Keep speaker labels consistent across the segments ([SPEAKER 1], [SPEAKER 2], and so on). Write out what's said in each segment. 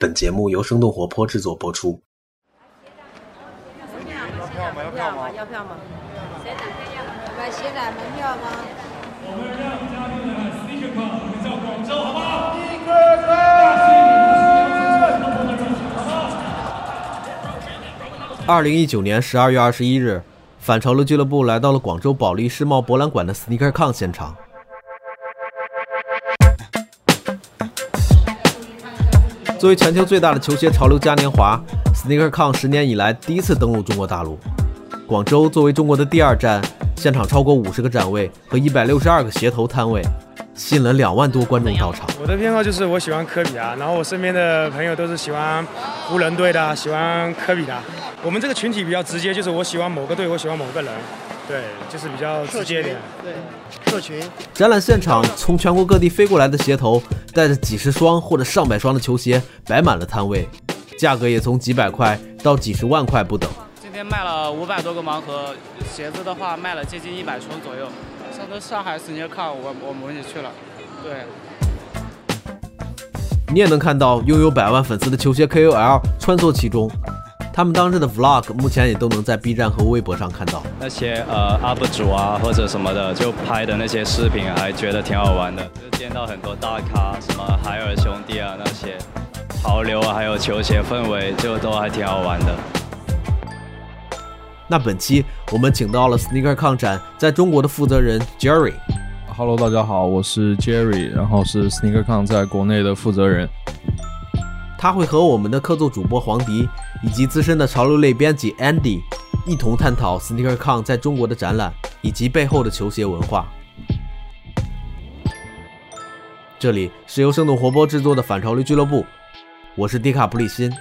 [SPEAKER 1] 本节目由生动活泼制作播出。
[SPEAKER 2] 要票吗？要票吗？要票吗？谁打票要？买谁打门票吗？我们让嘉宾来 Sneaker Con，我们叫广州，好不好大
[SPEAKER 1] 深圳二零一九年十二月二十一日，反潮流俱乐部来到了广州保利世贸博览馆的 Sneaker Con 现场。作为全球最大的球鞋潮流嘉年华，SneakerCon 十年以来第一次登陆中国大陆。广州作为中国的第二站，现场超过五十个展位和一百六十二个鞋头摊位，吸引了两万多观众到场。
[SPEAKER 3] 我的偏好就是我喜欢科比啊，然后我身边的朋友都是喜欢湖人队的，喜欢科比的。我们这个群体比较直接，就是我喜欢某个队，我喜欢某个人。对，就是比较直接点。
[SPEAKER 4] 对，社群。
[SPEAKER 1] 展览现场，从全国各地飞过来的鞋头，带着几十双或者上百双的球鞋，摆满了摊位，价格也从几百块到几十万块不等。
[SPEAKER 5] 今天卖了五百多个盲盒，鞋子的话卖了接近一百双左右。上次上海 Sneaker 我我们也去了。对。
[SPEAKER 1] 你也能看到拥有百万粉丝的球鞋 KOL 穿梭其中。他们当日的 vlog 目前也都能在 B 站和微博上看到。
[SPEAKER 6] 那些呃 UP 主啊或者什么的，就拍的那些视频，还觉得挺好玩的。就见到很多大咖，什么海尔兄弟啊那些，潮流啊，还有球鞋氛围，就都还挺好玩的。
[SPEAKER 1] 那本期我们请到了 Sneaker Con 展在中国的负责人 Jerry。
[SPEAKER 7] Hello，大家好，我是 Jerry，然后是 Sneaker Con 在国内的负责人。
[SPEAKER 1] 他会和我们的客座主播黄迪以及资深的潮流类编辑 Andy 一同探讨 SneakerCon 在中国的展览以及背后的球鞋文化。这里是由生动活泼制作的反潮流俱乐部，我是迪卡普里辛。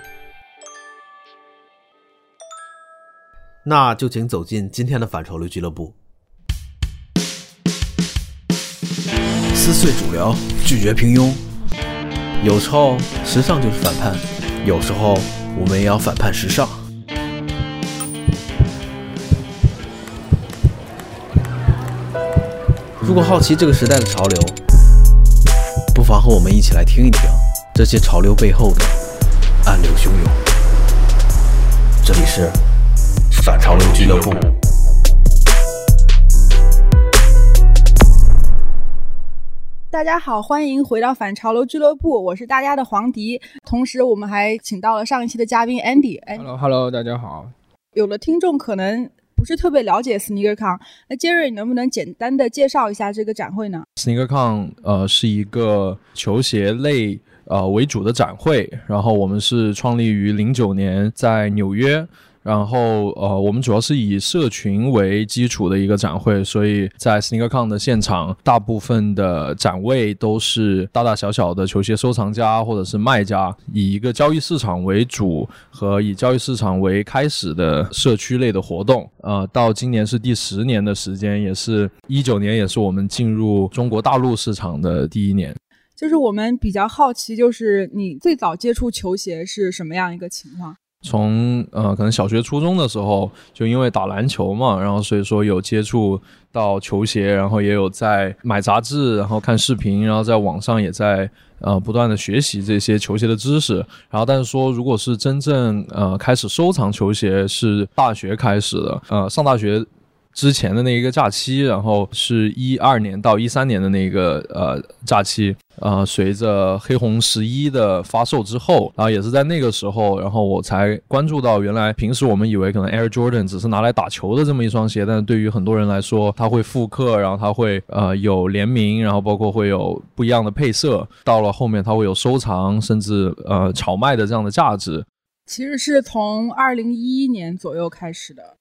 [SPEAKER 1] 那就请走进今天的反潮流俱乐部。撕碎主流，拒绝平庸。有时候时尚就是反叛，有时候我们也要反叛时尚。如果好奇这个时代的潮流，不妨和我们一起来听一听这些潮流背后的暗流汹涌。这里是反潮流俱乐部。
[SPEAKER 8] 大家好，欢迎回到反潮流俱乐部，我是大家的黄迪。同时，我们还请到了上一期的嘉宾 Andy。
[SPEAKER 9] Hello，Hello，大家好。
[SPEAKER 8] 有的听众可能不是特别了解 SneakerCon，那 Jerry，你能不能简单的介绍一下这个展会呢
[SPEAKER 7] ？SneakerCon 呃是一个球鞋类呃为主的展会，然后我们是创立于零九年，在纽约。然后，呃，我们主要是以社群为基础的一个展会，所以在 SneakerCon 的现场，大部分的展位都是大大小小的球鞋收藏家或者是卖家，以一个交易市场为主和以交易市场为开始的社区类的活动。呃，到今年是第十年的时间，也是一九年，也是我们进入中国大陆市场的第一年。
[SPEAKER 8] 就是我们比较好奇，就是你最早接触球鞋是什么样一个情况？
[SPEAKER 7] 从呃，可能小学、初中的时候，就因为打篮球嘛，然后所以说有接触到球鞋，然后也有在买杂志，然后看视频，然后在网上也在呃不断的学习这些球鞋的知识。然后但是说，如果是真正呃开始收藏球鞋，是大学开始的，呃，上大学。之前的那一个假期，然后是一二年到一三年的那个呃假期，呃，随着黑红十一的发售之后，然后也是在那个时候，然后我才关注到，原来平时我们以为可能 Air Jordan 只是拿来打球的这么一双鞋，但是对于很多人来说，它会复刻，然后它会呃有联名，然后包括会有不一样的配色，到了后面它会有收藏，甚至呃炒卖的这样的价值。
[SPEAKER 8] 其实是从二零一一年左右开始的。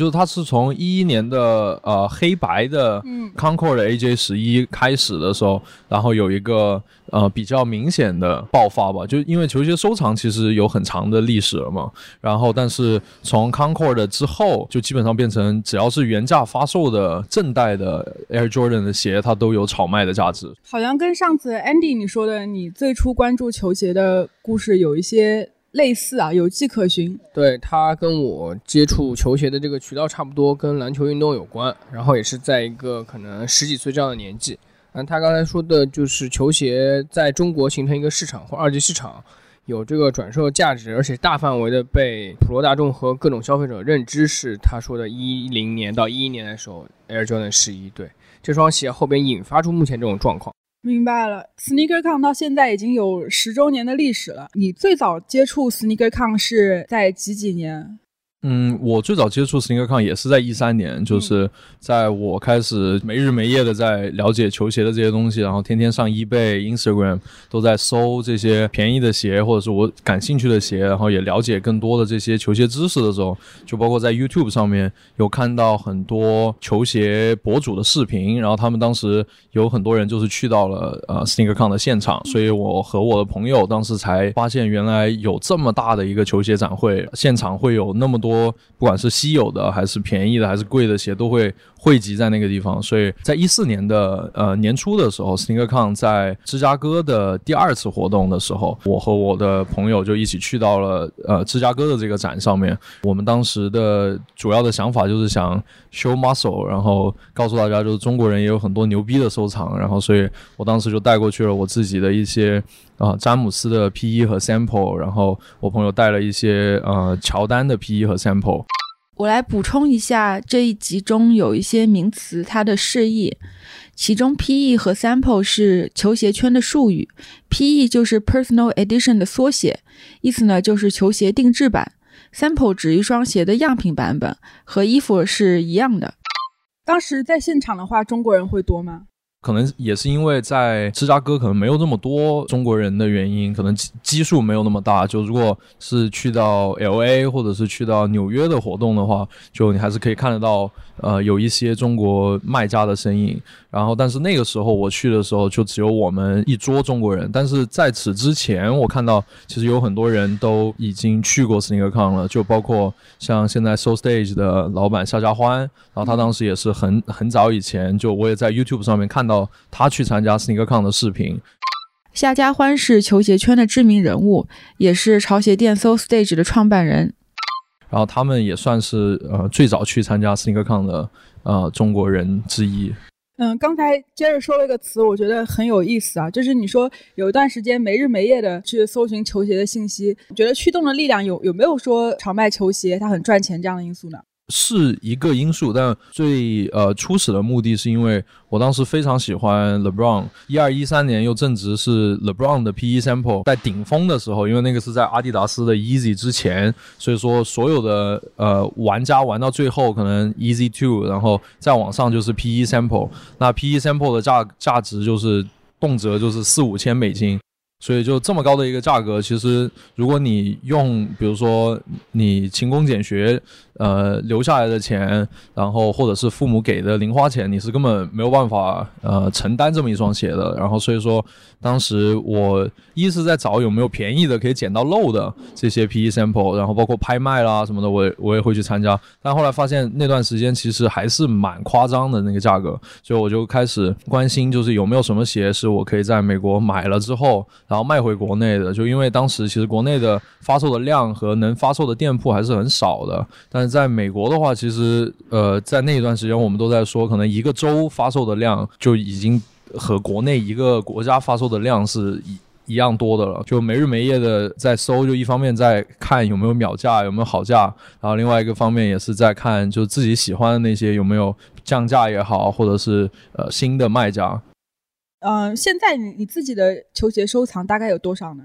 [SPEAKER 7] 就是它是从一一年的呃黑白的 Concord AJ 十一开始的时候，然后有一个呃比较明显的爆发吧，就因为球鞋收藏其实有很长的历史了嘛，然后但是从 Concord 之后，就基本上变成只要是原价发售的正代的 Air Jordan 的鞋，它都有炒卖的价值。
[SPEAKER 8] 好像跟上次 Andy 你说的，你最初关注球鞋的故事有一些。类似啊，有迹可循。
[SPEAKER 9] 对他跟我接触球鞋的这个渠道差不多，跟篮球运动有关。然后也是在一个可能十几岁这样的年纪。嗯，他刚才说的就是球鞋在中国形成一个市场或二级市场，有这个转售价值，而且大范围的被普罗大众和各种消费者认知，是他说的一零年到一一年的时候，Air Jordan 十一对这双鞋后边引发出目前这种状况。
[SPEAKER 8] 明白了，SneakerCon 到现在已经有十周年的历史了。你最早接触 SneakerCon 是在几几年？
[SPEAKER 7] 嗯，我最早接触 SneakerCon 也是在一三年，就是在我开始没日没夜的在了解球鞋的这些东西，然后天天上 eBay、Instagram 都在搜这些便宜的鞋，或者是我感兴趣的鞋，然后也了解更多的这些球鞋知识的时候，就包括在 YouTube 上面有看到很多球鞋博主的视频，然后他们当时有很多人就是去到了呃 SneakerCon 的现场，所以我和我的朋友当时才发现原来有这么大的一个球鞋展会，现场会有那么多。多不管是稀有的还是便宜的还是贵的鞋都会汇集在那个地方，所以在一四年的呃年初的时候，SneakerCon 在芝加哥的第二次活动的时候，我和我的朋友就一起去到了呃芝加哥的这个展上面。我们当时的主要的想法就是想 show muscle，然后告诉大家就是中国人也有很多牛逼的收藏。然后所以我当时就带过去了我自己的一些啊詹姆斯的 PE 和 sample，然后我朋友带了一些呃乔丹的 PE 和 sample。
[SPEAKER 8] 我来补充一下这一集中有一些名词它的释义，其中 PE 和 sample 是球鞋圈的术语，PE 就是 personal edition 的缩写，意思呢就是球鞋定制版，sample 指一双鞋的样品版本，和衣服是一样的。当时在现场的话，中国人会多吗？
[SPEAKER 7] 可能也是因为在芝加哥可能没有那么多中国人的原因，可能基基数没有那么大。就如果是去到 L A 或者是去到纽约的活动的话，就你还是可以看得到，呃，有一些中国卖家的身影。然后，但是那个时候我去的时候，就只有我们一桌中国人。但是在此之前，我看到其实有很多人都已经去过 SneakerCon 了，就包括像现在 Soul Stage 的老板夏家欢，然后他当时也是很很早以前就我也在 YouTube 上面看到他去参加 SneakerCon 的视频。
[SPEAKER 8] 夏家欢是球鞋圈的知名人物，也是潮鞋店 Soul Stage 的创办人。
[SPEAKER 7] 然后他们也算是呃最早去参加 SneakerCon 的呃中国人之一。
[SPEAKER 8] 嗯，刚才接着说了一个词，我觉得很有意思啊，就是你说有一段时间没日没夜的去搜寻球鞋的信息，觉得驱动的力量有有没有说炒卖球鞋它很赚钱这样的因素呢？
[SPEAKER 7] 是一个因素，但最呃初始的目的是因为我当时非常喜欢 LeBron，一二一三年又正值是 LeBron 的 PE sample 在顶峰的时候，因为那个是在阿迪达斯的 Easy 之前，所以说所有的呃玩家玩到最后可能 Easy Two，然后再往上就是 PE sample，那 PE sample 的价价值就是动辄就是四五千美金。所以就这么高的一个价格，其实如果你用，比如说你勤工俭学，呃留下来的钱，然后或者是父母给的零花钱，你是根本没有办法呃承担这么一双鞋的。然后所以说，当时我一是在找有没有便宜的可以捡到漏的这些 PE sample，然后包括拍卖啦什么的，我也我也会去参加。但后来发现那段时间其实还是蛮夸张的那个价格，所以我就开始关心，就是有没有什么鞋是我可以在美国买了之后。然后卖回国内的，就因为当时其实国内的发售的量和能发售的店铺还是很少的。但在美国的话，其实呃，在那一段时间，我们都在说，可能一个州发售的量就已经和国内一个国家发售的量是一一样多的了。就没日没夜的在搜，就一方面在看有没有秒价，有没有好价，然后另外一个方面也是在看，就自己喜欢的那些有没有降价也好，或者是呃新的卖家。
[SPEAKER 8] 嗯，现在你你自己的球鞋收藏大概有多少呢？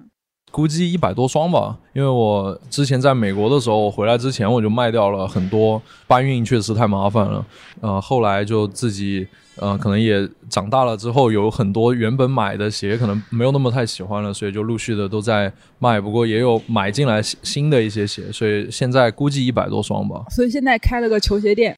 [SPEAKER 7] 估计一百多双吧，因为我之前在美国的时候，回来之前我就卖掉了很多，搬运确实太麻烦了。呃，后来就自己呃，可能也长大了之后，有很多原本买的鞋可能没有那么太喜欢了，所以就陆续的都在卖。不过也有买进来新的一些鞋，所以现在估计一百多双吧。
[SPEAKER 8] 所以现在开了个球鞋店。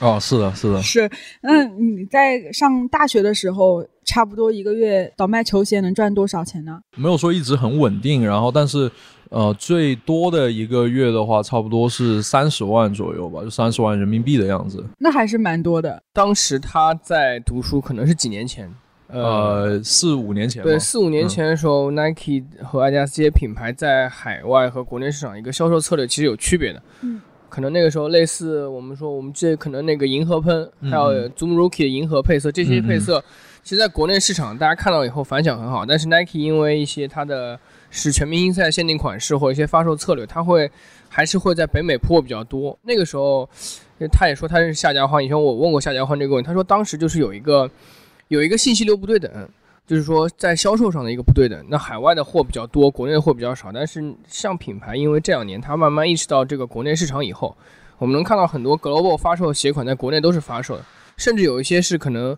[SPEAKER 7] 哦，是的，是的，
[SPEAKER 8] 是。那你在上大学的时候，差不多一个月倒卖球鞋能赚多少钱呢？
[SPEAKER 7] 没有说一直很稳定，然后但是，呃，最多的一个月的话，差不多是三十万左右吧，就三十万人民币的样子。
[SPEAKER 8] 那还是蛮多的。
[SPEAKER 9] 当时他在读书，可能是几年前，
[SPEAKER 7] 呃，四五年前。
[SPEAKER 9] 对，四五年前的时候，Nike 和阿迪达斯这些品牌在海外和国内市场一个销售策略其实有区别的。嗯。可能那个时候类似我们说我们这可能那个银河喷，还有 Zoom Rookie 的银河配色，这些配色，其实在国内市场大家看到以后反响很好。但是 Nike 因为一些它的是全明星赛限定款式或者一些发售策略，它会还是会在北美铺货比较多。那个时候，他也说他认识夏家欢，以前我问过夏家欢这个问题，他说当时就是有一个有一个信息流不对等。就是说，在销售上的一个不对等，那海外的货比较多，国内的货比较少。但是像品牌，因为这两年它慢慢意识到这个国内市场以后，我们能看到很多 global 发售的鞋款在国内都是发售的，甚至有一些是可能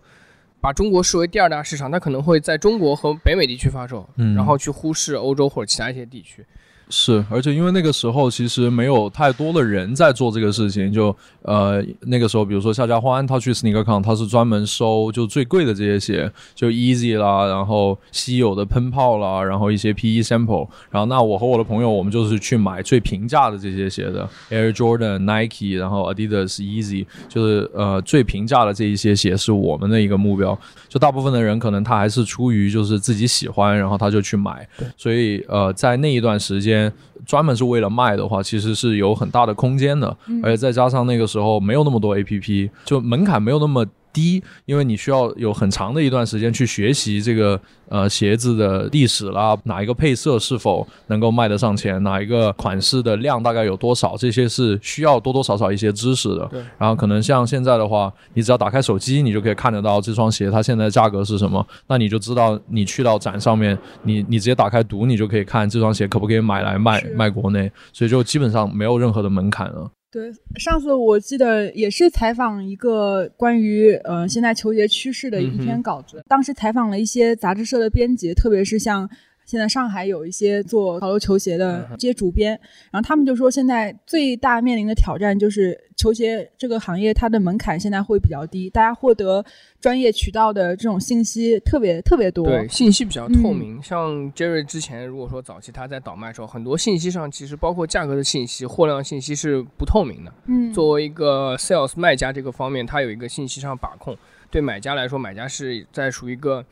[SPEAKER 9] 把中国视为第二大市场，它可能会在中国和北美地区发售，然后去忽视欧洲或者其他一些地区。
[SPEAKER 7] 是，而且因为那个时候其实没有太多的人在做这个事情，就呃那个时候，比如说夏家欢他去 SneakerCon，他是专门收就最贵的这些鞋，就 Easy 啦，然后稀有的喷泡啦，然后一些 PE sample，然后那我和我的朋友，我们就是去买最平价的这些鞋的 Air Jordan、Nike，然后 Adidas、Easy，就是呃最平价的这一些鞋是我们的一个目标。就大部分的人可能他还是出于就是自己喜欢，然后他就去买，所以呃在那一段时间。专门是为了卖的话，其实是有很大的空间的，而且再加上那个时候没有那么多 A P P，就门槛没有那么。低，因为你需要有很长的一段时间去学习这个呃鞋子的历史啦，哪一个配色是否能够卖得上钱，哪一个款式的量大概有多少，这些是需要多多少少一些知识的。
[SPEAKER 9] 对。
[SPEAKER 7] 然后可能像现在的话，你只要打开手机，你就可以看得到这双鞋它现在的价格是什么，那你就知道你去到展上面，你你直接打开读，你就可以看这双鞋可不可以买来卖卖国内，所以就基本上没有任何的门槛了。
[SPEAKER 8] 对，上次我记得也是采访一个关于呃现在球鞋趋势的一篇稿子，当时采访了一些杂志社的编辑，特别是像。现在上海有一些做潮流球鞋的这些主编，然后他们就说，现在最大面临的挑战就是球鞋这个行业它的门槛现在会比较低，大家获得专业渠道的这种信息特别特别多，
[SPEAKER 9] 对，信息比较透明。像 Jerry 之前如果说早期他在倒卖的时候，很多信息上其实包括价格的信息、货量信息是不透明的。
[SPEAKER 8] 嗯，
[SPEAKER 9] 作为一个 sales 卖家这个方面，他有一个信息上把控，对买家来说，买家是在属于一个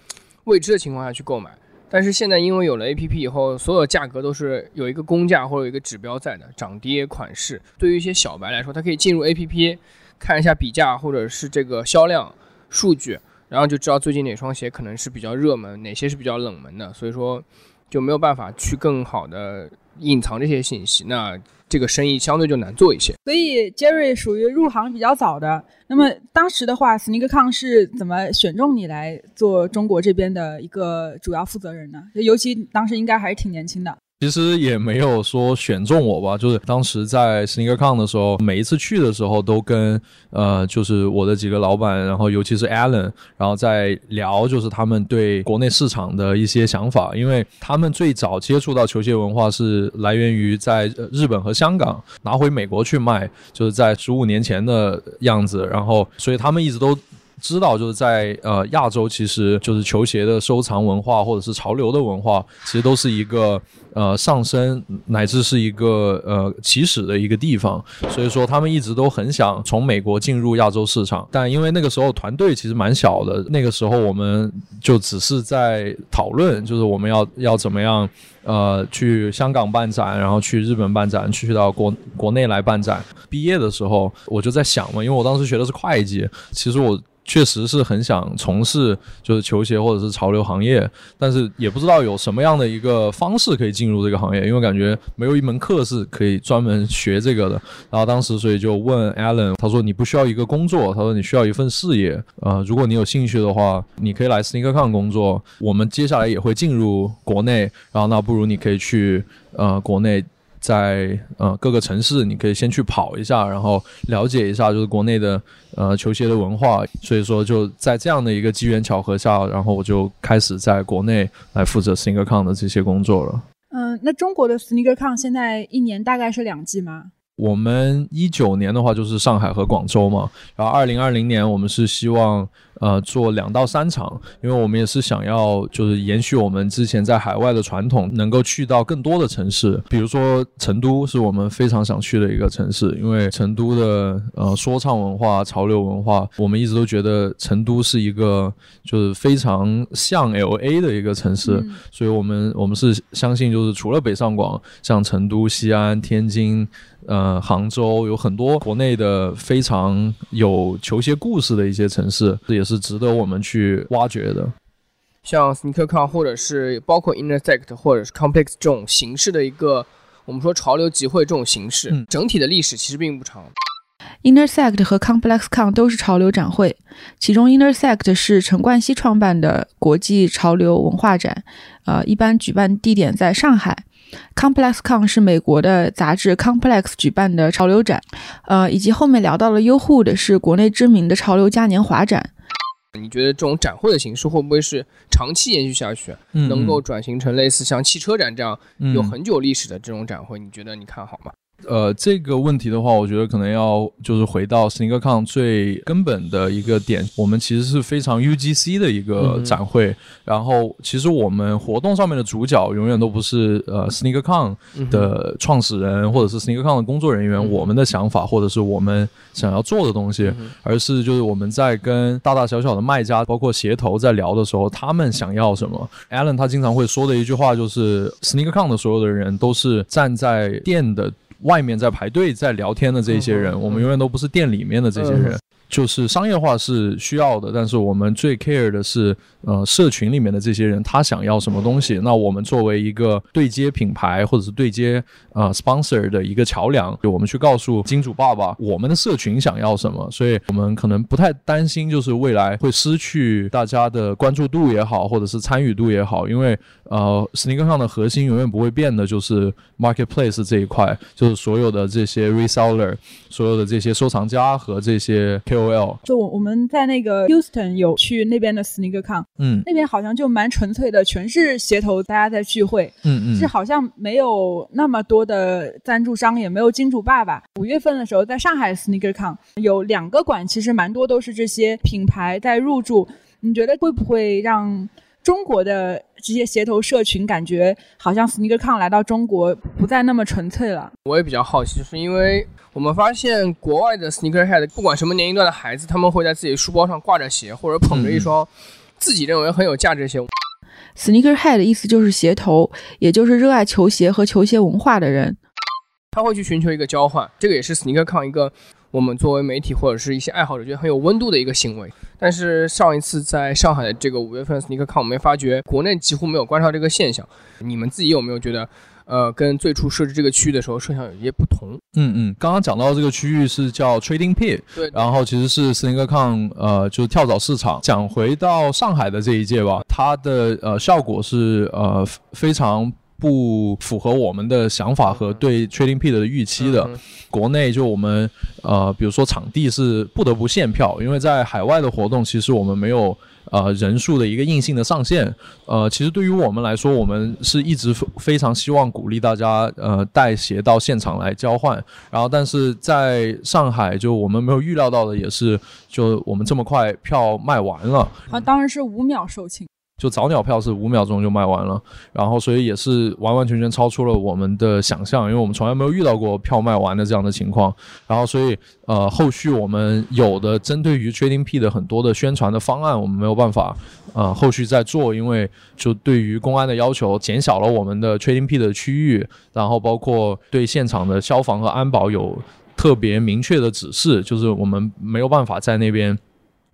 [SPEAKER 9] 未知的情况下去购买。但是现在因为有了 A P P 以后，所有价格都是有一个公价或者一个指标在的，涨跌款式。对于一些小白来说，他可以进入 A P P 看一下比价或者是这个销量数据，然后就知道最近哪双鞋可能是比较热门，哪些是比较冷门的。所以说就没有办法去更好的隐藏这些信息。那这个生意相对就难做一些，
[SPEAKER 8] 所以 Jerry 属于入行比较早的。那么当时的话，SneakerCon 是怎么选中你来做中国这边的一个主要负责人呢？尤其当时应该还是挺年轻的。
[SPEAKER 7] 其实也没有说选中我吧，就是当时在 SneakerCon 的时候，每一次去的时候都跟呃，就是我的几个老板，然后尤其是 Allen，然后在聊，就是他们对国内市场的一些想法，因为他们最早接触到球鞋文化是来源于在日本和香港拿回美国去卖，就是在十五年前的样子，然后所以他们一直都。知道就是在呃亚洲，其实就是球鞋的收藏文化或者是潮流的文化，其实都是一个呃上升乃至是一个呃起始的一个地方。所以说他们一直都很想从美国进入亚洲市场，但因为那个时候团队其实蛮小的，那个时候我们就只是在讨论，就是我们要要怎么样呃去香港办展，然后去日本办展，去到国国内来办展。毕业的时候我就在想嘛，因为我当时学的是会计，其实我。确实是很想从事就是球鞋或者是潮流行业，但是也不知道有什么样的一个方式可以进入这个行业，因为感觉没有一门课是可以专门学这个的。然后当时所以就问 Alan，他说你不需要一个工作，他说你需要一份事业。呃，如果你有兴趣的话，你可以来 SneakerCon 工作，我们接下来也会进入国内，然后那不如你可以去呃国内。在呃各个城市，你可以先去跑一下，然后了解一下就是国内的呃球鞋的文化。所以说就在这样的一个机缘巧合下，然后我就开始在国内来负责 SneakerCon 的这些工作了。
[SPEAKER 8] 嗯，那中国的 SneakerCon 现在一年大概是两季吗？
[SPEAKER 7] 我们一九年的话就是上海和广州嘛，然后二零二零年我们是希望呃做两到三场，因为我们也是想要就是延续我们之前在海外的传统，能够去到更多的城市，比如说成都是我们非常想去的一个城市，因为成都的呃说唱文化、潮流文化，我们一直都觉得成都是一个就是非常像 L A 的一个城市，所以我们我们是相信就是除了北上广，像成都、西安、天津。呃，杭州有很多国内的非常有球鞋故事的一些城市，这也是值得我们去挖掘的。
[SPEAKER 9] 像 SneakerCon 或者是包括 Intersect 或者是 Complex 这种形式的一个，我们说潮流集会这种形式，
[SPEAKER 7] 嗯
[SPEAKER 9] 整体的历史其实并不长。
[SPEAKER 8] Intersect 和 ComplexCon 都是潮流展会，其中 Intersect 是陈冠希创办的国际潮流文化展，呃，一般举办地点在上海。ComplexCon 是美国的杂志 Complex 举办的潮流展，呃，以及后面聊到了优酷的是国内知名的潮流嘉年华展。
[SPEAKER 9] 你觉得这种展会的形式会不会是长期延续下去，
[SPEAKER 7] 嗯
[SPEAKER 9] 能够转型成类似像汽车展这样
[SPEAKER 7] 嗯
[SPEAKER 9] 有很久历史的这种展会？你觉得你看好吗？
[SPEAKER 7] 呃，这个问题的话，我觉得可能要就是回到 SneakerCon 最根本的一个点，我们其实是非常 UGC 的一个展会。然后，其实我们活动上面的主角永远都不是呃 SneakerCon 的创始人或者是 SneakerCon 的工作人员，我们的想法或者是我们想要做的东西，而是就是我们在跟大大小小的卖家，包括鞋头在聊的时候，他们想要什么。Alan 他经常会说的一句话就是 SneakerCon 的所有的人都是站在店的。外面在排队在聊天的这些人，我们永远都不是店里面的这些人。就是商业化是需要的，但是我们最 care 的是，呃，社群里面的这些人他想要什么东西。那我们作为一个对接品牌或者是对接呃 sponsor 的一个桥梁，就我们去告诉金主爸爸我们的社群想要什么，所以我们可能不太担心，就是未来会失去大家的关注度也好，或者是参与度也好，因为呃，sneaker 上的核心永远不会变的，就是 marketplace 这一块，就是所有的这些 reseller，所有的这些收藏家和这些 KOL。
[SPEAKER 4] 就我我们在那个 Houston 有去那边的 SneakerCon，
[SPEAKER 7] 嗯
[SPEAKER 4] 那边好像就蛮纯粹的，全是鞋头，大家在聚会，
[SPEAKER 7] 嗯嗯
[SPEAKER 4] 是好像没有那么多的赞助商，也没有金主爸爸。五月份的时候，在上海 SneakerCon 有两个馆，其实蛮多都是这些品牌在入驻。你觉得会不会让中国的这些鞋头社群感觉好像 SneakerCon 来到中国不再那么纯粹了？
[SPEAKER 9] 我也比较好奇，就是因为我们发现国外的 sneakerhead，不管什么年龄段的孩子，他们会在自己书包上挂着鞋，或者捧着一双自己认为很有价值的鞋。
[SPEAKER 8] Sneakerhead 的意思就是鞋头，也就是热爱球鞋和球鞋文化的人。
[SPEAKER 9] 他会去寻求一个交换，这个也是 SneakerCon 一个我们作为媒体或者是一些爱好者觉得很有温度的一个行为。但是上一次在上海的这个五月份 SneakerCon，我们发觉国内几乎没有观察这个现象。你们自己有没有觉得，呃，跟最初设置这个区域的时候设想有一些不同？
[SPEAKER 7] 嗯嗯，刚刚讲到这个区域是叫 Trading Pit，
[SPEAKER 9] 对，
[SPEAKER 7] 然后其实是 SneakerCon，呃，就是跳蚤市场。讲回到上海的这一届吧，它的呃效果是呃非常。不符合我们的想法和对 Trading Pit 的预期的。国内就我们呃，比如说场地是不得不限票，因为在海外的活动，其实我们没有呃人数的一个硬性的上限。呃，其实对于我们来说，我们是一直非常希望鼓励大家呃带鞋到现场来交换。然后，但是在上海，就我们没有预料到的也是，就我们这么快票卖完了。
[SPEAKER 4] 啊，当然是五秒售罄。
[SPEAKER 7] 就早鸟票是五秒钟就卖完了，然后所以也是完完全全超出了我们的想象，因为我们从来没有遇到过票卖完的这样的情况。然后所以呃，后续我们有的针对于 Trading P 的很多的宣传的方案，我们没有办法呃后续再做，因为就对于公安的要求减小了我们的 Trading P 的区域，然后包括对现场的消防和安保有特别明确的指示，就是我们没有办法在那边。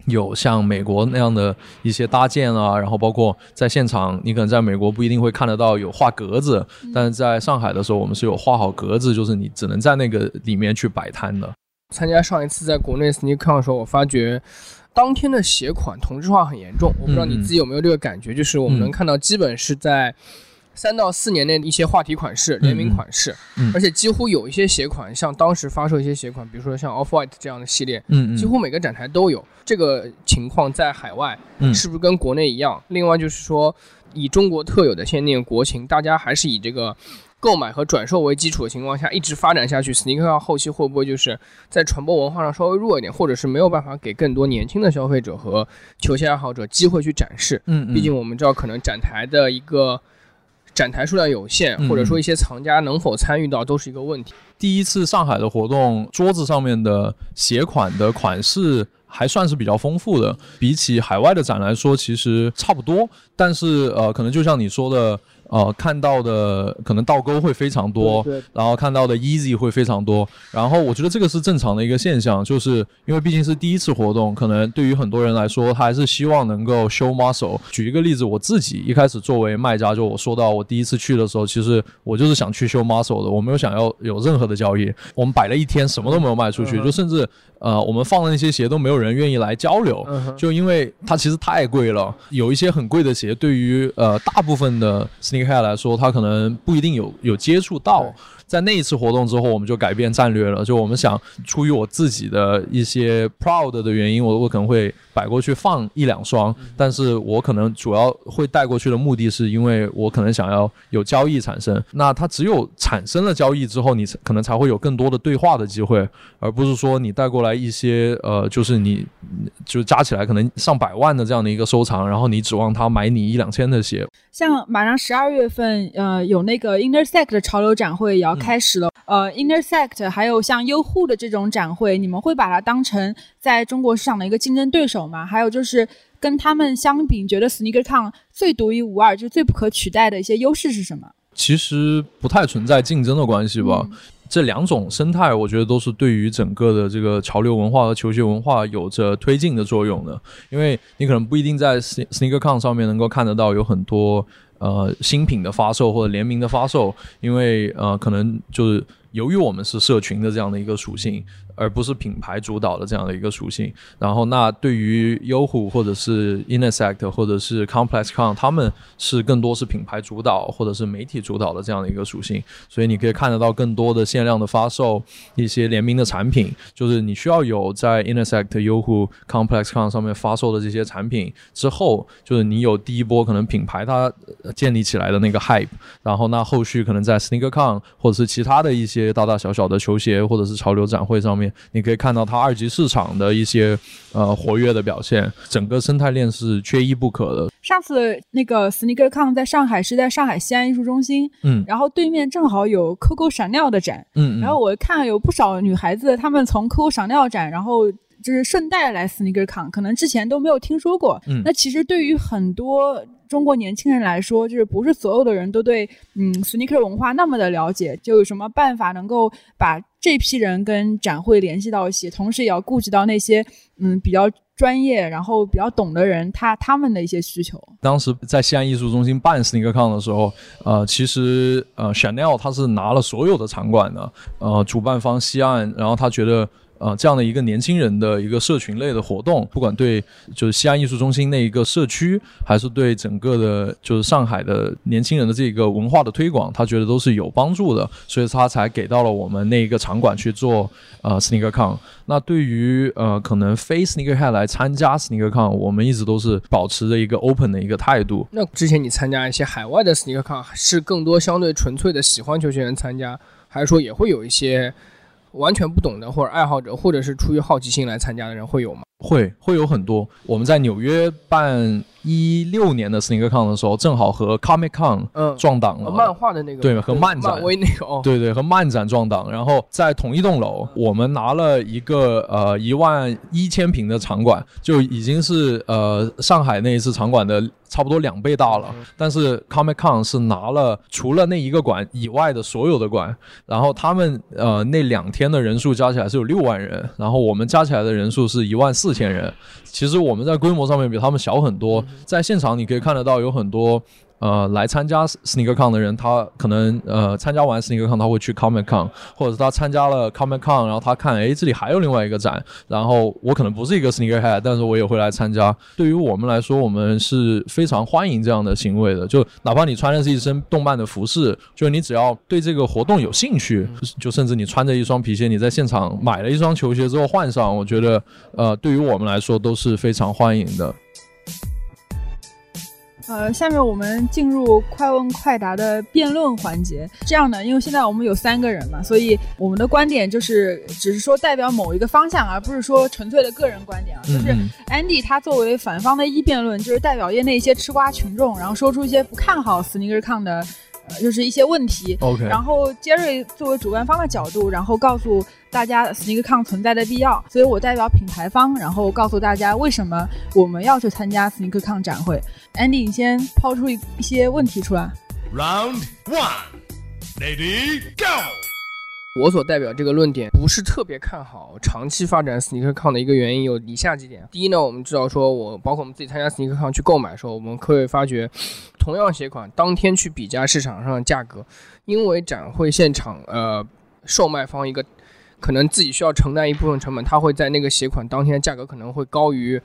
[SPEAKER 7] 有像美国那样的一些搭建啊，然后包括在现场，你可能在美国不一定会看得到有画格子，但是在上海的时候，我们是有画好格子，就是你只能在那个里面去摆摊的。
[SPEAKER 9] 参加上一次在国内 SneakerCon 的时候，我发觉当天的鞋款同质化很严重，我不知道你自己有没有这个感觉，就是我们能看到基本是在。三到四年内的一些话题款式、联名款式，
[SPEAKER 7] 嗯、
[SPEAKER 9] 而且几乎有一些鞋款，像当时发售一些鞋款，比如说像 Off White 这样的系列，
[SPEAKER 7] 嗯嗯，
[SPEAKER 9] 几乎每个展台都有。这个情况在海外，
[SPEAKER 7] 嗯，
[SPEAKER 9] 是不是跟国内一样？另外就是说，以中国特有的限定国情，大家还是以这个购买和转售为基础的情况下，一直发展下去，Sneaker 后期会不会就是在传播文化上稍微弱一点，或者是没有办法给更多年轻的消费者和球鞋爱好者机会去展示？
[SPEAKER 7] 嗯，嗯
[SPEAKER 9] 毕竟我们知道，可能展台的一个。展台数量有限，或者说一些藏家能否参与到都是一个问题。
[SPEAKER 7] 第一次上海的活动，桌子上面的鞋款的款式还算是比较丰富的，比起海外的展来说，其实差不多。但是呃，可能就像你说的，呃，看到的可能倒钩会非常多，
[SPEAKER 9] 对对。
[SPEAKER 7] 然后看到的 easy 会非常多，然后我觉得这个是正常的一个现象，就是因为毕竟是第一次活动，可能对于很多人来说，他还是希望能够 show muscle。举一个例子，我自己一开始作为卖家，就我说到我第一次去的时候，其实我就是想去 show muscle 的，我没有想要有任何的交易，我们摆了一天，什么都没有卖出去，
[SPEAKER 9] 嗯
[SPEAKER 7] 就甚至呃，我们放的那些鞋都没有人愿意来交流，
[SPEAKER 9] 嗯
[SPEAKER 7] 就因为它其实太贵了，有一些很贵的鞋，对于呃大部分的 sneakerhead 来说，他可能不一定有有接触到。在那一次活动之后，我们就改变战略了。就我们想，出于我自己的一些 proud 的原因，我我可能会摆过去放一两双，但是我可能主要会带过去的目的是因为我可能想要有交易产生。那它只有产生了交易之后，你才可能才会有更多的对话的机会，而不是说你带过来一些呃，就是你就加起来可能上百万的这样的一个收藏，然后你指望他买你一两千的鞋，
[SPEAKER 4] 像马上十二月份，呃，有那个 Intersect 的潮流展会也要开始了。呃，Intersect 还有像优酷的这种展会，你们会把它当成在中国市场的一个竞争对手吗？还有就是跟他们相比，你觉得 SneakerCon 最独一无二，就是最不可取代的一些优势是什么？
[SPEAKER 7] 其实不太存在竞争的关系吧。这两种生态，我觉得都是对于整个的这个潮流文化和球鞋文化有着推进的作用的。因为你可能不一定在 SneakerCon 上面能够看得到有很多呃新品的发售或者联名的发售，因为呃可能就是由于我们是社群的这样的一个属性，而不是品牌主导的这样的一个属性。然后，那对于优虎或者是 Intersect 或者是 ComplexCon，他们是更多是品牌主导或者是媒体主导的这样的一个属性，所以你可以看得到更多的限量的发售，一些联名的产品，就是你需要有在 Intersect、优虎、ComplexCon 上面发售的这些产品之后，就是你有第一波可能品牌它呃建立起来的那个 hype，然后那后续可能在 SneakerCon 或者是其他的一些大大小小的球鞋或者是潮流展会上面，你可以看到它二级市场的一些呃活跃的表现，整个生态链是缺一不可的。
[SPEAKER 4] 上次那个 SneakerCon 在上海是在上海西安艺术中心，
[SPEAKER 7] 嗯
[SPEAKER 4] 然后对面正好有 Coco Chanel 的展，
[SPEAKER 7] 嗯嗯
[SPEAKER 4] 然后我看有不少女孩子，她们从 Coco Chanel 展，然后就是顺带来 SneakerCon，可能之前都没有听说过。
[SPEAKER 7] 嗯
[SPEAKER 4] 那其实对于很多中国年轻人来说，就是不是所有的人都对嗯 sneaker 文化那么的了解，就有什么办法能够把这批人跟展会联系到一起，同时也要顾及到那些嗯比较专业，然后比较懂的人，他他们的一些需求。
[SPEAKER 7] 当时在西安艺术中心办 SneakerCon 的时候，呃，其实呃，Chanel 他是拿了所有的场馆的，呃，主办方西岸，然后他觉得。呃，这样的一个年轻人的一个社群类的活动，不管对就是西安艺术中心那一个社区，还是对整个的，就是上海的年轻人的这个文化的推广，他觉得都是有帮助的，所以他才给到了我们那一个场馆去做呃 SneakerCon。那对于呃可能非 Sneakerhead 来参加 SneakerCon，我们一直都是保持着一个 open 的一个态度。
[SPEAKER 9] 那之前你参加一些海外的 SneakerCon，是更多相对纯粹的喜欢球鞋人参加，还是说也会有一些完全不懂的或者爱好者，或者是出于好奇心来参加的人会有吗？
[SPEAKER 7] 会会有很多。我们在纽约办一六年的 SneakerCon 的时候，正好和 Comic Con
[SPEAKER 9] 嗯
[SPEAKER 7] 撞档了。
[SPEAKER 9] 呃漫画的那个
[SPEAKER 7] 对和漫展
[SPEAKER 9] 漫威那个哦，
[SPEAKER 7] 对对，和漫展撞档，然后在同一栋楼，我们拿了一个呃一万一千平的场馆，就已经是呃上海那一次场馆的差不多两倍大了。但是 Comic Con 是拿了除了那一个馆以外的所有的馆，然后他们呃那两天的人数加起来是有六万人，然后我们加起来的人数是一万四千人。其实我们在规模上面比他们小很多，在现场你可以看得到有很多。呃，来参加 SneakerCon 的人，他可能呃参加完 SneakerCon，他会去 Comic Con，或者是他参加了 Comic Con，然后他看，哎，这里还有另外一个展，然后我可能不是一个 Sneakerhead，但是我也会来参加。对于我们来说，我们是非常欢迎这样的行为的，就哪怕你穿的是一身动漫的服饰，就你只要对这个活动有兴趣，就甚至你穿着一双皮鞋，你在现场买了一双球鞋之后换上，我觉得呃，对于我们来说都是非常欢迎的。
[SPEAKER 4] 呃，下面我们进入快问快答的辩论环节。这样呢，因为现在我们有三个人嘛，所以我们的观点就是只是说代表某一个方向，而不是说纯粹的个人观点啊。就是
[SPEAKER 7] 嗯
[SPEAKER 4] Andy 他作为反方的一辩论，就是代表业内一些吃瓜群众，然后说出一些不看好 SneakerCon 的。呃，就是一些问题
[SPEAKER 7] OK
[SPEAKER 4] 然后 Jerry 作为主办方的角度，然后告诉大家 SneakerCon 存在的必要，所以我代表品牌方，然后告诉大家为什么我们要去参加 SneakerCon 展会。Andy，你先抛出一一些问题出来。
[SPEAKER 10] Round one, ready go！
[SPEAKER 9] 我所代表这个论点不是特别看好长期发展 SneakerCon 的一个原因有以下几点。第一呢，我们知道说，我包括我们自己参加 SneakerCon 去购买的时候，我们会发觉，同样鞋款当天去比价市场上的价格，因为展会现场呃售卖方一个可能自己需要承担一部分成本，他会在那个鞋款当天价格可能会高于。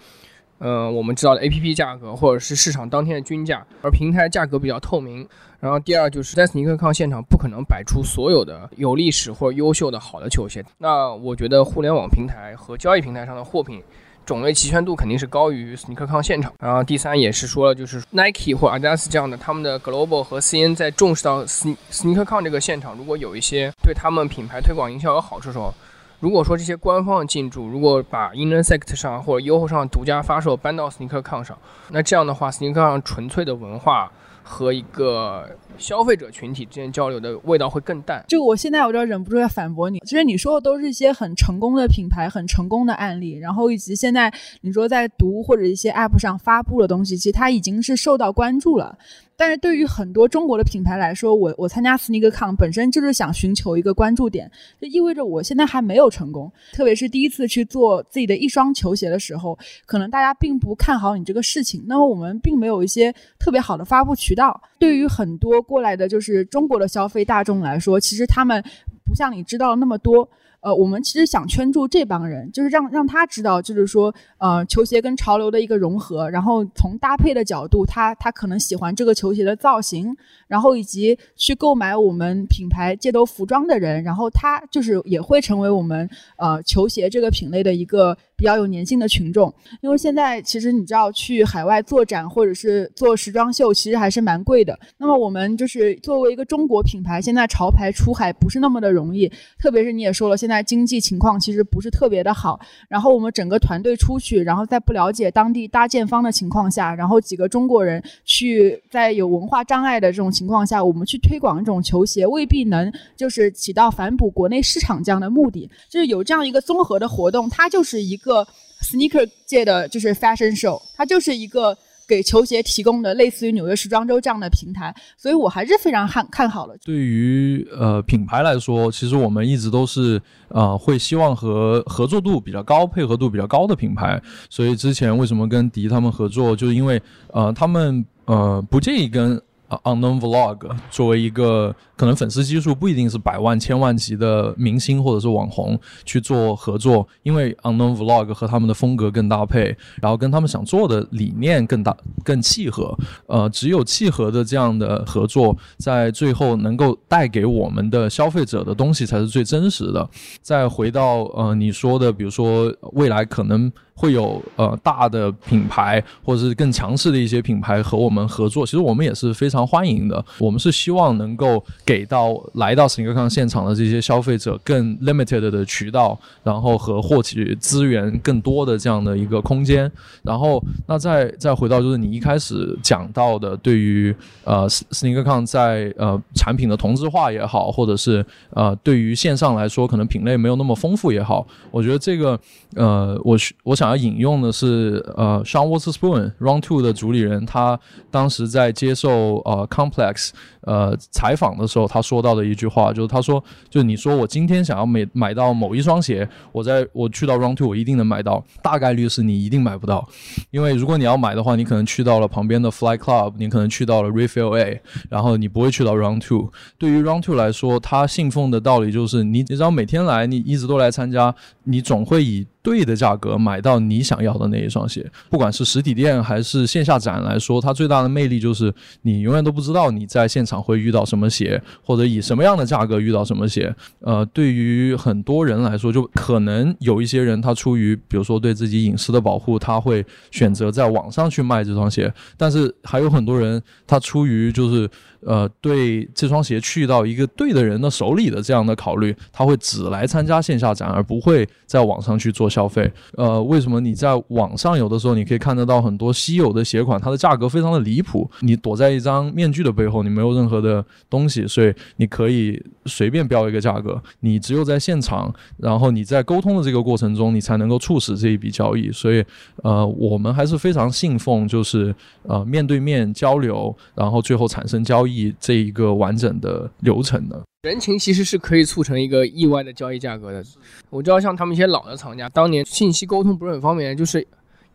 [SPEAKER 9] 呃，我们知道的 A P P 价格或者是市场当天的均价，而平台价格比较透明。然后第二就是在斯尼克康现场不可能摆出所有的有历史或者优秀的好的球鞋。那我觉得互联网平台和交易平台上的货品种类齐全度肯定是高于斯尼克康现场。然后第三也是说了，就是 Nike 或 Adidas 这样的他们的 Global 和 C N 在重视到斯斯尼克康这个现场，如果有一些对他们品牌推广营销有好处的时候。如果说这些官方进驻，如果把 Intersect 上或者优 o 上独家发售搬到 SneakerCon 上，那这样的话，SneakerCon 纯粹的文化和一个消费者群体之间交流的味道会更淡。
[SPEAKER 4] 就我现在我就忍不住要反驳你，其实你说的都是一些很成功的品牌、很成功的案例，然后以及现在你说在读或者一些 App 上发布的东西，其实它已经是受到关注了。但是对于很多中国的品牌来说，我我参加 SneakerCon 本身就是想寻求一个关注点，这意味着我现在还没有成功。特别是第一次去做自己的一双球鞋的时候，可能大家并不看好你这个事情。那么我们并没有一些特别好的发布渠道。对于很多过来的就是中国的消费大众来说，其实他们不像你知道那么多。呃，我们其实想圈住这帮人，就是让让他知道，就是说，呃，球鞋跟潮流的一个融合，然后从搭配的角度，他他可能喜欢这个球鞋的造型，然后以及去购买我们品牌街头服装的人，然后他就是也会成为我们呃球鞋这个品类的一个。比较有粘性的群众，因为现在其实你知道去海外做展或者是做时装秀，其实还是蛮贵的。那么我们就是作为一个中国品牌，现在潮牌出海不是那么的容易，特别是你也说了，现在经济情况其实不是特别的好。然后我们整个团队出去，然后在不了解当地搭建方的情况下，然后几个中国人去在有文化障碍的这种情况下，我们去推广这种球鞋，未必能就是起到反哺国内市场这样的目的。就是有这样一个综合的活动，它就是一个。个 sneaker 界的就是 fashion show，它就是一个给球鞋提供的类似于纽约时装周这样的平台，所以我还是非常看看好了。
[SPEAKER 7] 对于呃品牌来说，其实我们一直都是呃会希望和合作度比较高、配合度比较高的品牌，所以之前为什么跟迪他们合作，就是因为呃他们呃不介意跟。Unknown Vlog 作为一个可能粉丝基数不一定是百万、千万级的明星或者是网红去做合作，因为 Unknown Vlog 和他们的风格更搭配，然后跟他们想做的理念更大、更契合。呃，只有契合的这样的合作，在最后能够带给我们的消费者的东西才是最真实的。再回到呃你说的，比如说未来可能。会有呃大的品牌或者是更强势的一些品牌和我们合作，其实我们也是非常欢迎的。我们是希望能够给到来到 Sneaker 现场的这些消费者更 limited 的渠道，然后和获取资源更多的这样的一个空间。然后那再再回到就是你一开始讲到的，对于呃 Sneaker 在呃产品的同质化也好，或者是呃对于线上来说可能品类没有那么丰富也好，我觉得这个呃我我想。要引用的是呃 Shawn Waterspoon Round Two 的主理人，他当时在接受呃 Complex 呃采访的时候，他说到的一句话，就是他说，就是你说我今天想要买买到某一双鞋，我在我去到 Round Two，我一定能买到，大概率是你一定买不到，因为如果你要买的话，你可能去到了旁边的 Fly Club，你可能去到了 Refill A，然后你不会去到 Round Two。对于 Round Two 来说，他信奉的道理就是，你只要每天来，你一直都来参加，你总会以对的价格买到你想要的那一双鞋，不管是实体店还是线下展来说，它最大的魅力就是你永远都不知道你在现会遇到什么鞋，或者以什么样的价格遇到什么鞋。呃，对于很多人来说，就可能有一些人他出于比如说对自己隐私的保护，他会选择在网上去卖这双鞋，但是还有很多人他出于就是呃对这双鞋去到一个对的人的手里的这样的考虑，他会只来参加线下展，而不会在网上去做。消费，呃，为什么你在网上有的时候你可以看得到很多稀有的鞋款，它的价格非常的离谱，你躲在一张面具的背后，你没有任何的东西，所以你可以随便标一个价格。你只有在现场，然后你在沟通的这个过程中，你才能够促使这一笔交易。所以，呃，我们还是非常信奉就是呃面对面交流，然后最后产生交易。易这一个完整的流程的。
[SPEAKER 9] 人情其实是可以促成一个意外的交易价格的。我知道像他们一些老的厂家，当年信息沟通不是很方便，就是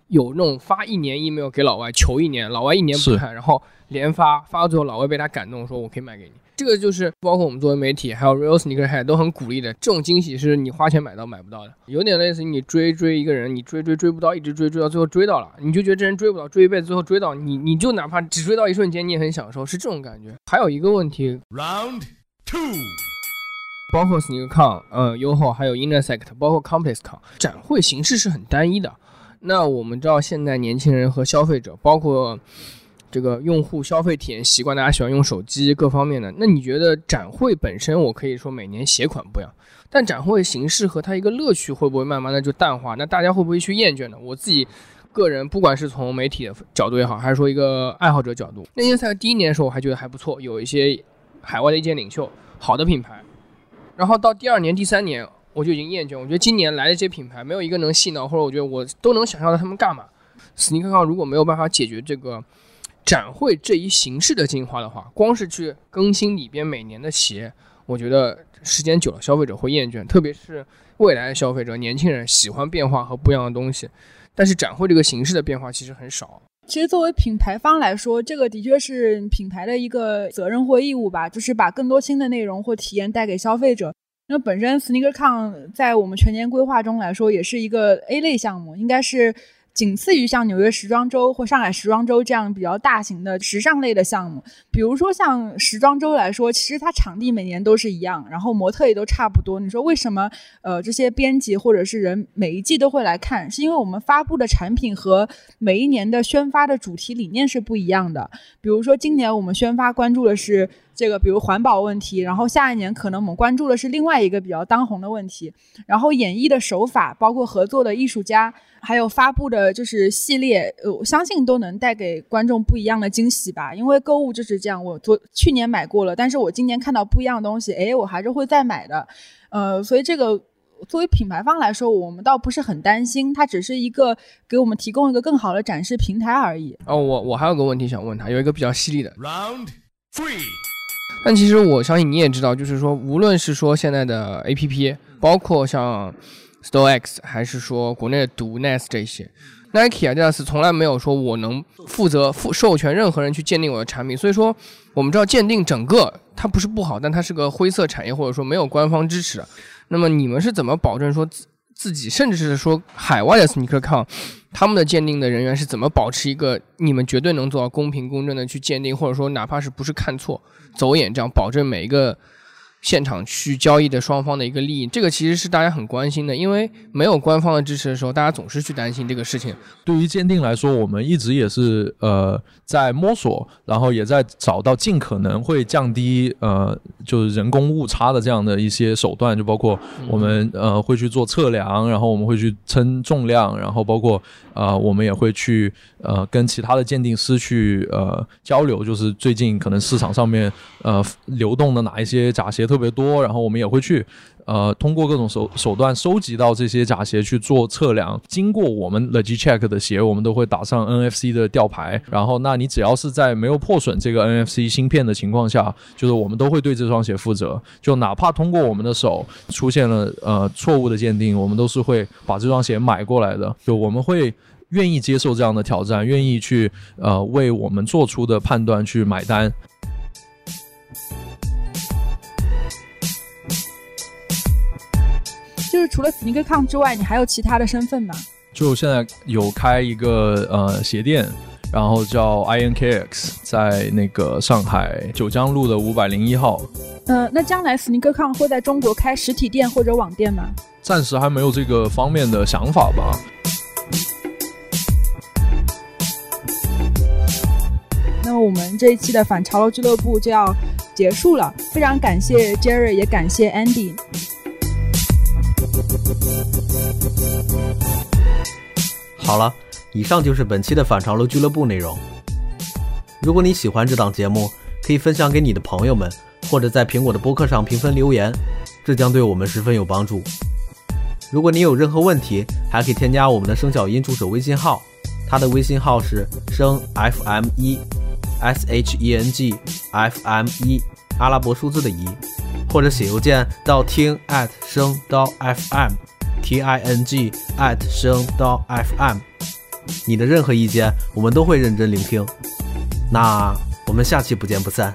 [SPEAKER 9] 有那种发一年 email 给老外求一年，老外一年不看，然后连发发到最后，老外被他感动，说我可以卖给你。这个就是包括我们作为媒体，还有 Real Sneakerhead 都很鼓励的。这种惊喜是你花钱买到买不到的，有点类似于你追追一个人，你追追追不到，一直追追到最后追到了，你就觉得这人追不到，追一辈子，最后追到你，你就哪怕只追到一瞬间，你也很享受，是这种感觉。还有一个问题
[SPEAKER 10] ，Round Two，
[SPEAKER 9] 包括 SneakerCon、呃 YoHo 还有 Intersect，包括 ComplexCon，展会形式是很单一的。那我们知道现在年轻人和消费者，包括。这个用户消费体验习惯，大家喜欢用手机，各方面的。那你觉得展会本身，我可以说每年鞋款不一样，但展会形式和它一个乐趣会不会慢慢的就淡化？那大家会不会去厌倦呢？我自己个人，不管是从媒体的角度也好，还是说一个爱好者角度，那些赛第一年的时候我还觉得还不错，有一些海外的意见领袖，好的品牌。然后到第二年、第三年，我就已经厌倦。我觉得今年来的这些品牌，没有一个能吸引到，或者我觉得我都能想象到他们干嘛。斯尼克康如果没有办法解决这个。展会这一形式的进化的话，光是去更新里边每年的鞋，我觉得时间久了消费者会厌倦，特别是未来的消费者，年轻人喜欢变化和不一样的东西。但是展会这个形式的变化其实很少。
[SPEAKER 4] 其实作为品牌方来说，这个的确是品牌的一个责任或义务吧，就是把更多新的内容或体验带给消费者。那本身 SneakerCon 在我们全年规划中来说，也是一个 A 类项目，应该是。仅次于像纽约时装周或上海时装周这样比较大型的时尚类的项目，比如说像时装周来说，其实它场地每年都是一样，然后模特也都差不多。你说为什么？呃，这些编辑或者是人每一季都会来看，是因为我们发布的产品和每一年的宣发的主题理念是不一样的。比如说今年我们宣发关注的是。这个比如环保问题，然后下一年可能我们关注的是另外一个比较当红的问题，然后演绎的手法，包括合作的艺术家，还有发布的就是系列，呃，我相信都能带给观众不一样的惊喜吧。因为购物就是这样，我昨去年买过了，但是我今年看到不一样的东西，哎，我还是会再买的。呃，所以这个作为品牌方来说，我们倒不是很担心，它只是一个给我们提供一个更好的展示平台而已。
[SPEAKER 9] 哦，我我还有个问题想问他，有一个比较犀利的。Round three。但其实我相信你也知道，就是说，无论是说现在的 A P P，包括像 Store X，还是说国内的毒 Nest 这些，Nike 啊，这样是从来没有说我能负责负授权任何人去鉴定我的产品。所以说，我们知道鉴定整个它不是不好，但它是个灰色产业，或者说没有官方支持。那么你们是怎么保证说自自己，甚至是说海外的 Sneaker Con，他们的鉴定的人员是怎么保持一个你们绝对能做到公平公正的去鉴定，或者说哪怕是不是看错？走眼，这样保证每一个。现场去交易的双方的一个利益，这个其实是大家很关心的，因为没有官方的支持的时候，大家总是去担心这个事情。
[SPEAKER 7] 对于鉴定来说，我们一直也是呃在摸索，然后也在找到尽可能会降低呃就是人工误差的这样的一些手段，就包括我们呃会去做测量，然后我们会去称重量，然后包括呃我们也会去呃跟其他的鉴定师去呃交流，就是最近可能市场上面呃流动的哪一些假鞋。特特别多，然后我们也会去，呃，通过各种手手段收集到这些假鞋去做测量。经过我们 Legcheck 的鞋，我们都会打上 NFC 的吊牌。然后，那你只要是在没有破损这个 NFC 芯片的情况下，就是我们都会对这双鞋负责。就哪怕通过我们的手出现了呃错误的鉴定，我们都是会把这双鞋买过来的。就我们会愿意接受这样的挑战，愿意去呃为我们做出的判断去买单。
[SPEAKER 4] 就是除了 SneakerCon 之外，你还有其他的身份吗？
[SPEAKER 7] 就现在有开一个呃鞋店，然后叫 INKX，在那个上海九江路的五百零一号。
[SPEAKER 4] 呃，那将来 SneakerCon 会在中国开实体店或者网店吗？
[SPEAKER 7] 暂时还没有这个方面的想法吧。
[SPEAKER 4] 那么我们这一期的反潮流俱乐部就要结束了，非常感谢 Jerry，也感谢 Andy。
[SPEAKER 1] 好了，以上就是本期的反潮流俱乐部内容。如果你喜欢这档节目，可以分享给你的朋友们，或者在苹果的播客上评分留言，这将对我们十分有帮助。如果你有任何问题，还可以添加我们的声小音助手微信号，他的微信号是声 FM 一 s h e n g f m 一阿拉伯数字的一，或者写邮件到听 at 声刀 fm t i n g at 声刀 fm。你的任何意见，我们都会认真聆听。那我们下期不见不散。